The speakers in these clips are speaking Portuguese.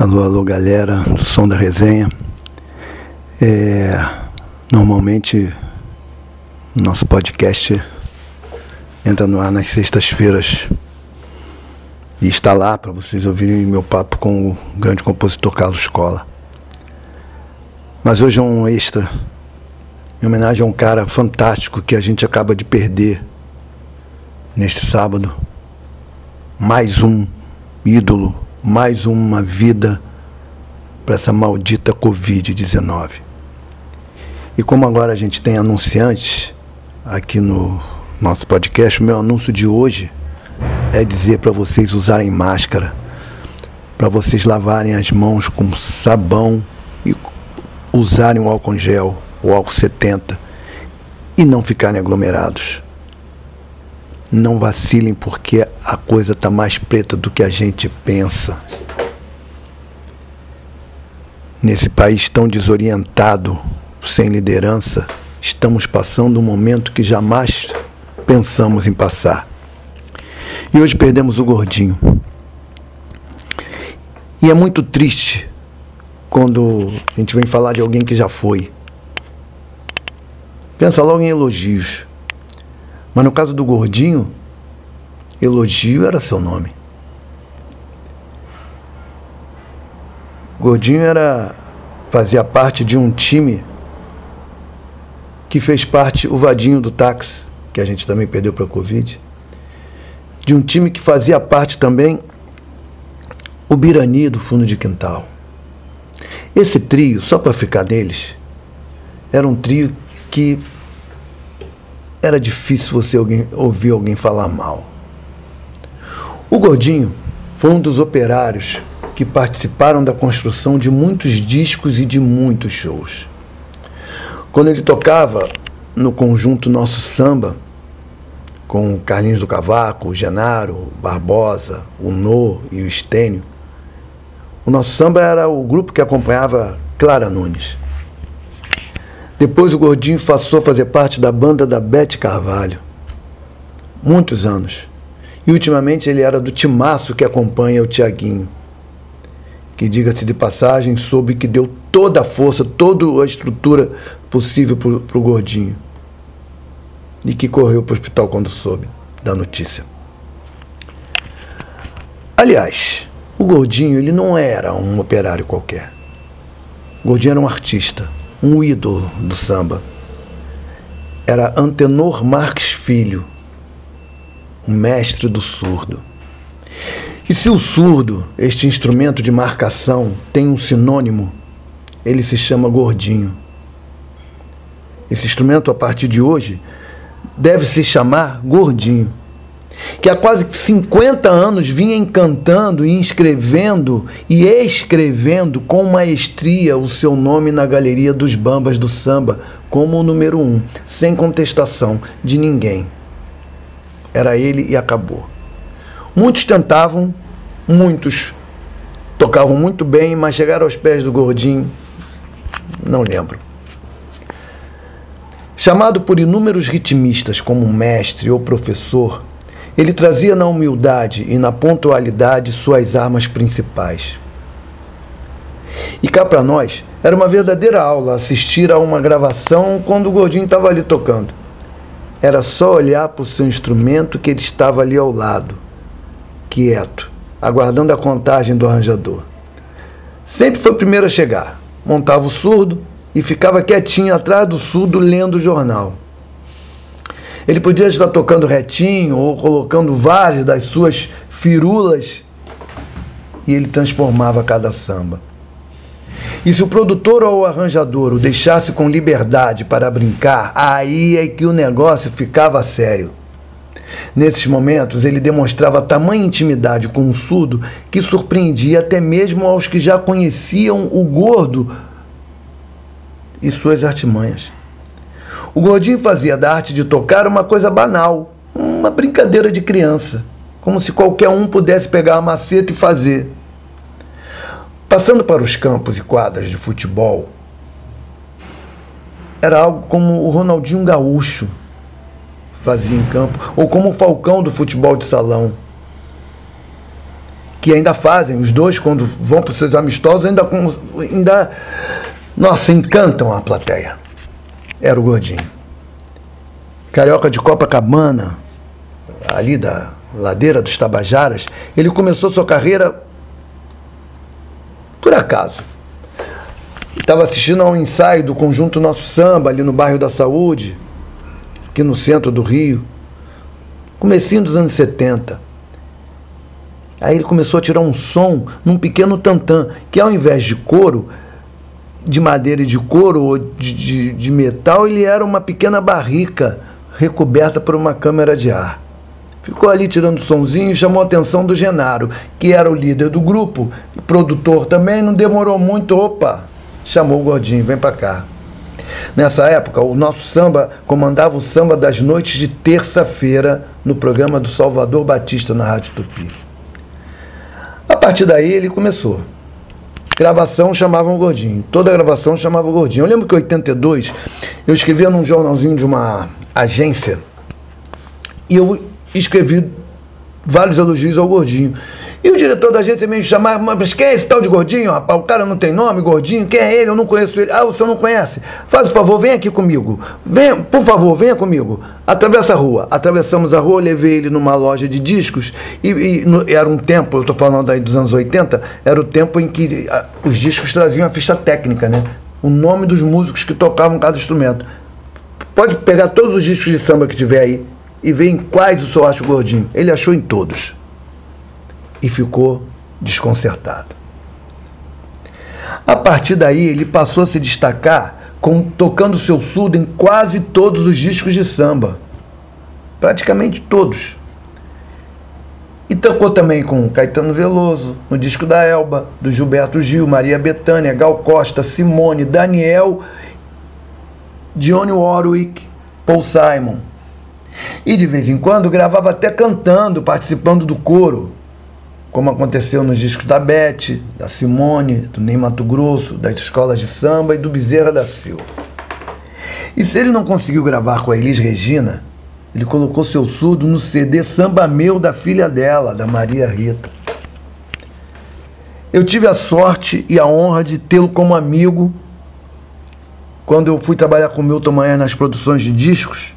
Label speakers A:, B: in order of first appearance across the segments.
A: Alô, alô, galera do Som da Resenha. É, normalmente, nosso podcast entra no ar nas sextas-feiras e está lá para vocês ouvirem meu papo com o grande compositor Carlos Cola. Mas hoje é um extra, em homenagem a um cara fantástico que a gente acaba de perder neste sábado. Mais um ídolo mais uma vida para essa maldita Covid-19. E como agora a gente tem anunciantes aqui no nosso podcast, o meu anúncio de hoje é dizer para vocês usarem máscara, para vocês lavarem as mãos com sabão e usarem o álcool gel, o álcool 70 e não ficarem aglomerados. Não vacilem porque a coisa está mais preta do que a gente pensa. Nesse país tão desorientado, sem liderança, estamos passando um momento que jamais pensamos em passar. E hoje perdemos o gordinho. E é muito triste quando a gente vem falar de alguém que já foi. Pensa logo em elogios. Mas no caso do gordinho, elogio era seu nome. Gordinho era fazia parte de um time que fez parte o Vadinho do táxi, que a gente também perdeu para a Covid. De um time que fazia parte também o Birani do fundo de quintal. Esse trio, só para ficar neles, era um trio que era difícil você alguém, ouvir alguém falar mal. O Gordinho foi um dos operários que participaram da construção de muitos discos e de muitos shows. Quando ele tocava no conjunto Nosso Samba, com Carlinhos do Cavaco, o Genaro, o Barbosa, o Nô e o Estênio, o Nosso Samba era o grupo que acompanhava Clara Nunes. Depois o Gordinho passou a fazer parte da banda da Bete Carvalho. Muitos anos. E ultimamente ele era do timaço que acompanha o Tiaguinho. Que, diga-se de passagem, soube que deu toda a força, toda a estrutura possível para o Gordinho. E que correu para o hospital quando soube da notícia. Aliás, o Gordinho ele não era um operário qualquer. O Gordinho era um artista um ídolo do samba. Era Antenor Marques Filho, o mestre do surdo. E se o surdo, este instrumento de marcação, tem um sinônimo, ele se chama gordinho. Esse instrumento, a partir de hoje, deve se chamar gordinho que há quase 50 anos vinha encantando e inscrevendo e escrevendo com maestria o seu nome na galeria dos bambas do samba como o número um, sem contestação de ninguém. Era ele e acabou. Muitos tentavam, muitos tocavam muito bem, mas chegaram aos pés do gordinho, não lembro. Chamado por inúmeros ritmistas como mestre ou professor, ele trazia na humildade e na pontualidade suas armas principais. E cá para nós, era uma verdadeira aula assistir a uma gravação quando o gordinho estava ali tocando. Era só olhar para o seu instrumento que ele estava ali ao lado, quieto, aguardando a contagem do arranjador. Sempre foi o primeiro a chegar, montava o surdo e ficava quietinho atrás do surdo lendo o jornal. Ele podia estar tocando retinho ou colocando várias das suas firulas e ele transformava cada samba. E se o produtor ou o arranjador o deixasse com liberdade para brincar, aí é que o negócio ficava sério. Nesses momentos, ele demonstrava tamanha intimidade com o surdo que surpreendia até mesmo aos que já conheciam o gordo e suas artimanhas. O gordinho fazia da arte de tocar uma coisa banal, uma brincadeira de criança, como se qualquer um pudesse pegar a maceta e fazer. Passando para os campos e quadras de futebol, era algo como o Ronaldinho Gaúcho fazia em campo, ou como o Falcão do futebol de salão, que ainda fazem, os dois, quando vão para os seus amistosos, ainda, ainda. Nossa, encantam a plateia. Era o Gordinho. Carioca de Copacabana, ali da ladeira dos Tabajaras, ele começou sua carreira por acaso. Estava assistindo a um ensaio do conjunto Nosso Samba, ali no bairro da Saúde, aqui no centro do Rio, comecinho dos anos 70. Aí ele começou a tirar um som num pequeno tantã, que ao invés de couro, de madeira e de couro ou de, de, de metal, ele era uma pequena barrica recoberta por uma câmera de ar. Ficou ali tirando sonzinho chamou a atenção do Genaro, que era o líder do grupo produtor também. Não demorou muito, opa, chamou o Gordinho, vem para cá. Nessa época, o nosso samba comandava o samba das noites de terça-feira no programa do Salvador Batista na Rádio Tupi. A partir daí ele começou. Gravação chamavam o Gordinho. Toda gravação chamava o Gordinho. Eu lembro que em 82 eu escrevia num jornalzinho de uma agência e eu escrevi vários elogios ao Gordinho. E o diretor da agência me chamava, mas quem é esse tal de gordinho, rapaz? O cara não tem nome, gordinho, quem é ele? Eu não conheço ele. Ah, o senhor não conhece? Faz o favor, vem aqui comigo. Venha, por favor, venha comigo. Atravessa a rua. Atravessamos a rua, levei ele numa loja de discos. E, e no, era um tempo, eu estou falando aí dos anos 80, era o tempo em que a, os discos traziam a ficha técnica, né? O nome dos músicos que tocavam cada instrumento. Pode pegar todos os discos de samba que tiver aí e ver em quais o senhor acha o gordinho. Ele achou em todos e ficou desconcertado. A partir daí, ele passou a se destacar com, tocando seu surdo em quase todos os discos de samba. Praticamente todos. E tocou também com Caetano Veloso, no disco da Elba, do Gilberto Gil, Maria Bethânia, Gal Costa, Simone, Daniel, Dionne Warwick, Paul Simon. E de vez em quando gravava até cantando, participando do coro como aconteceu nos discos da Beth, da Simone, do Ney Mato Grosso, das escolas de samba e do Bezerra da Silva. E se ele não conseguiu gravar com a Elis Regina, ele colocou seu surdo no CD Samba Meu da filha dela, da Maria Rita. Eu tive a sorte e a honra de tê-lo como amigo quando eu fui trabalhar com o Milton Manhã nas produções de discos.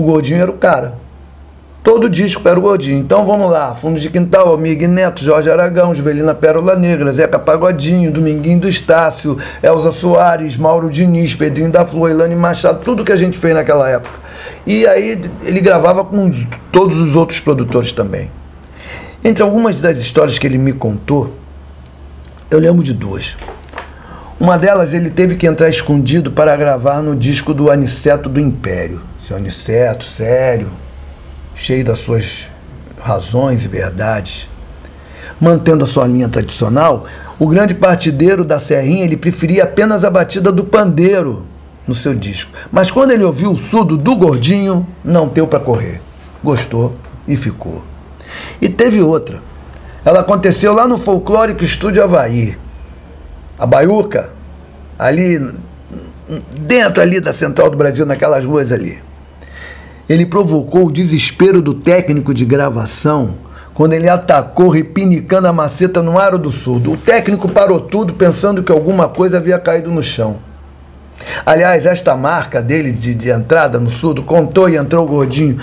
A: O Gordinho era o cara. Todo disco era o Gordinho. Então vamos lá: Fundo de Quintal, Amigo Neto, Jorge Aragão, Juvelina Pérola Negra, Zeca Pagodinho, Dominguinho do Estácio, Elza Soares, Mauro Diniz, Pedrinho da Flor, Elane Machado, tudo que a gente fez naquela época. E aí ele gravava com todos os outros produtores também. Entre algumas das histórias que ele me contou, eu lembro de duas. Uma delas, ele teve que entrar escondido para gravar no disco do Aniceto do Império. Seu Aniceto, sério, cheio das suas razões e verdades. Mantendo a sua linha tradicional, o grande partideiro da Serrinha ele preferia apenas a batida do pandeiro no seu disco. Mas quando ele ouviu o surdo do Gordinho, não deu para correr. Gostou e ficou. E teve outra. Ela aconteceu lá no Folclórico Estúdio Havaí. A Baiuca, ali dentro ali da Central do Brasil, naquelas ruas ali ele provocou o desespero do técnico de gravação quando ele atacou repinicando a maceta no aro do surdo. O técnico parou tudo pensando que alguma coisa havia caído no chão. Aliás, esta marca dele de, de entrada no surdo contou e entrou o gordinho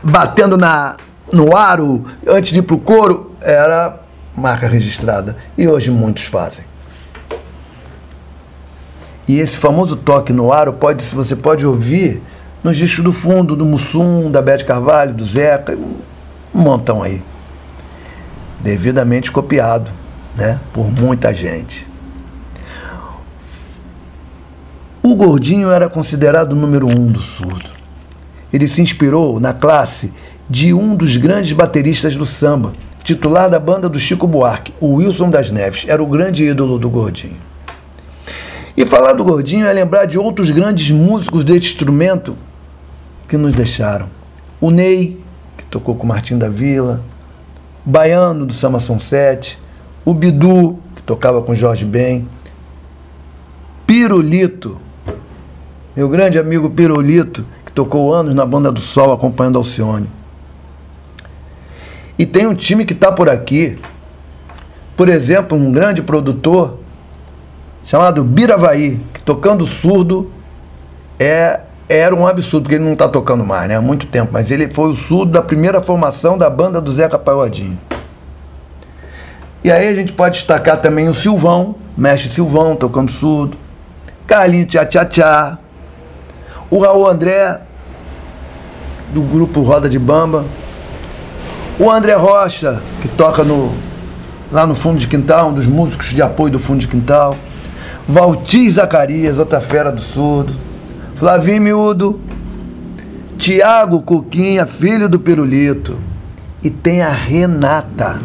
A: batendo na, no aro antes de ir para o couro, era marca registrada. E hoje muitos fazem. E esse famoso toque no aro pode, você pode ouvir nos discos do fundo, do Mussum, da Bete Carvalho, do Zeca, um montão aí. Devidamente copiado, né? Por muita gente. O Gordinho era considerado o número um do surdo. Ele se inspirou na classe de um dos grandes bateristas do samba, titular da banda do Chico Buarque, o Wilson das Neves, era o grande ídolo do Gordinho. E falar do Gordinho é lembrar de outros grandes músicos desse instrumento que nos deixaram. O Ney, que tocou com o Martim da Vila, o Baiano do Samba São Sete, o Bidu, que tocava com Jorge Ben, Pirulito, meu grande amigo Pirulito, que tocou anos na Banda do Sol acompanhando Alcione. E tem um time que está por aqui. Por exemplo, um grande produtor chamado Biravaí, que tocando surdo é, era um absurdo, porque ele não está tocando mais, né? Há muito tempo. Mas ele foi o surdo da primeira formação da banda do Zeca Pagodinho. E aí a gente pode destacar também o Silvão, mestre Silvão, tocando surdo. Carlinho Tchá Tchá Tchá. O Raul André, do grupo Roda de Bamba. O André Rocha, que toca no, lá no fundo de quintal, um dos músicos de apoio do fundo de quintal. Valtir Zacarias, outra fera do surdo. Flavinho Miúdo. Tiago Cuquinha, filho do Pirulito. E tem a Renata,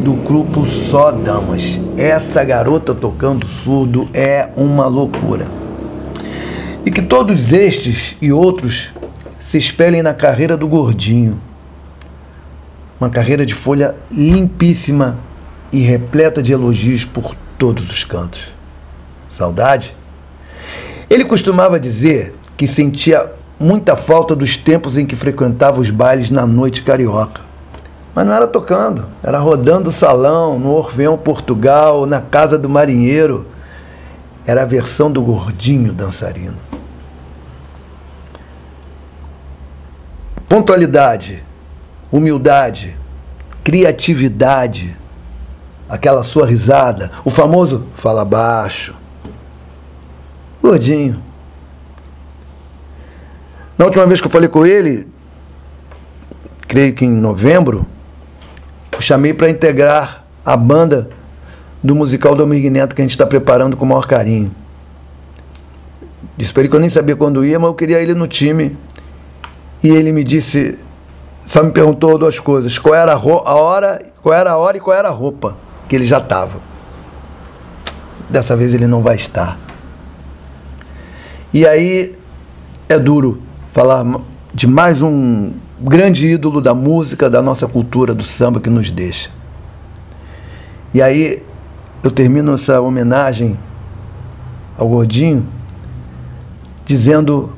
A: do grupo Só Damas. Essa garota tocando surdo é uma loucura. E que todos estes e outros se espelhem na carreira do Gordinho. Uma carreira de folha limpíssima e repleta de elogios por todos os cantos. Saudade? Ele costumava dizer que sentia muita falta dos tempos em que frequentava os bailes na noite carioca. Mas não era tocando, era rodando o salão, no Orfeão Portugal, na casa do marinheiro. Era a versão do gordinho dançarino. Pontualidade, humildade, criatividade, aquela sua risada, o famoso fala baixo. Gordinho. Na última vez que eu falei com ele, creio que em novembro, eu chamei para integrar a banda do musical do Amir Neto que a gente está preparando com o maior carinho. Disse para ele que eu nem sabia quando ia, mas eu queria ele no time. E ele me disse, só me perguntou duas coisas: qual era a, a hora, qual era a hora e qual era a roupa que ele já estava. Dessa vez ele não vai estar. E aí é duro falar de mais um grande ídolo da música, da nossa cultura, do samba que nos deixa. E aí eu termino essa homenagem ao Gordinho dizendo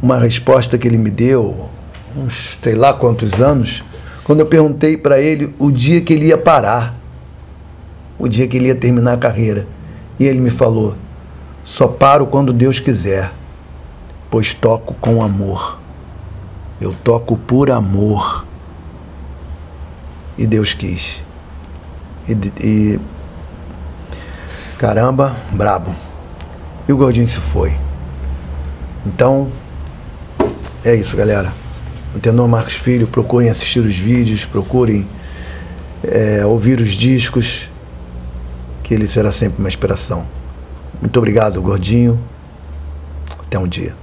A: uma resposta que ele me deu, uns sei lá quantos anos, quando eu perguntei para ele o dia que ele ia parar, o dia que ele ia terminar a carreira. E ele me falou: só paro quando Deus quiser, pois toco com amor. Eu toco por amor. E Deus quis. E, e caramba, brabo. E o gordinho se foi. Então, é isso, galera. Antenor Marcos Filho, procurem assistir os vídeos, procurem é, ouvir os discos, que ele será sempre uma inspiração. Muito obrigado, gordinho. Até um dia.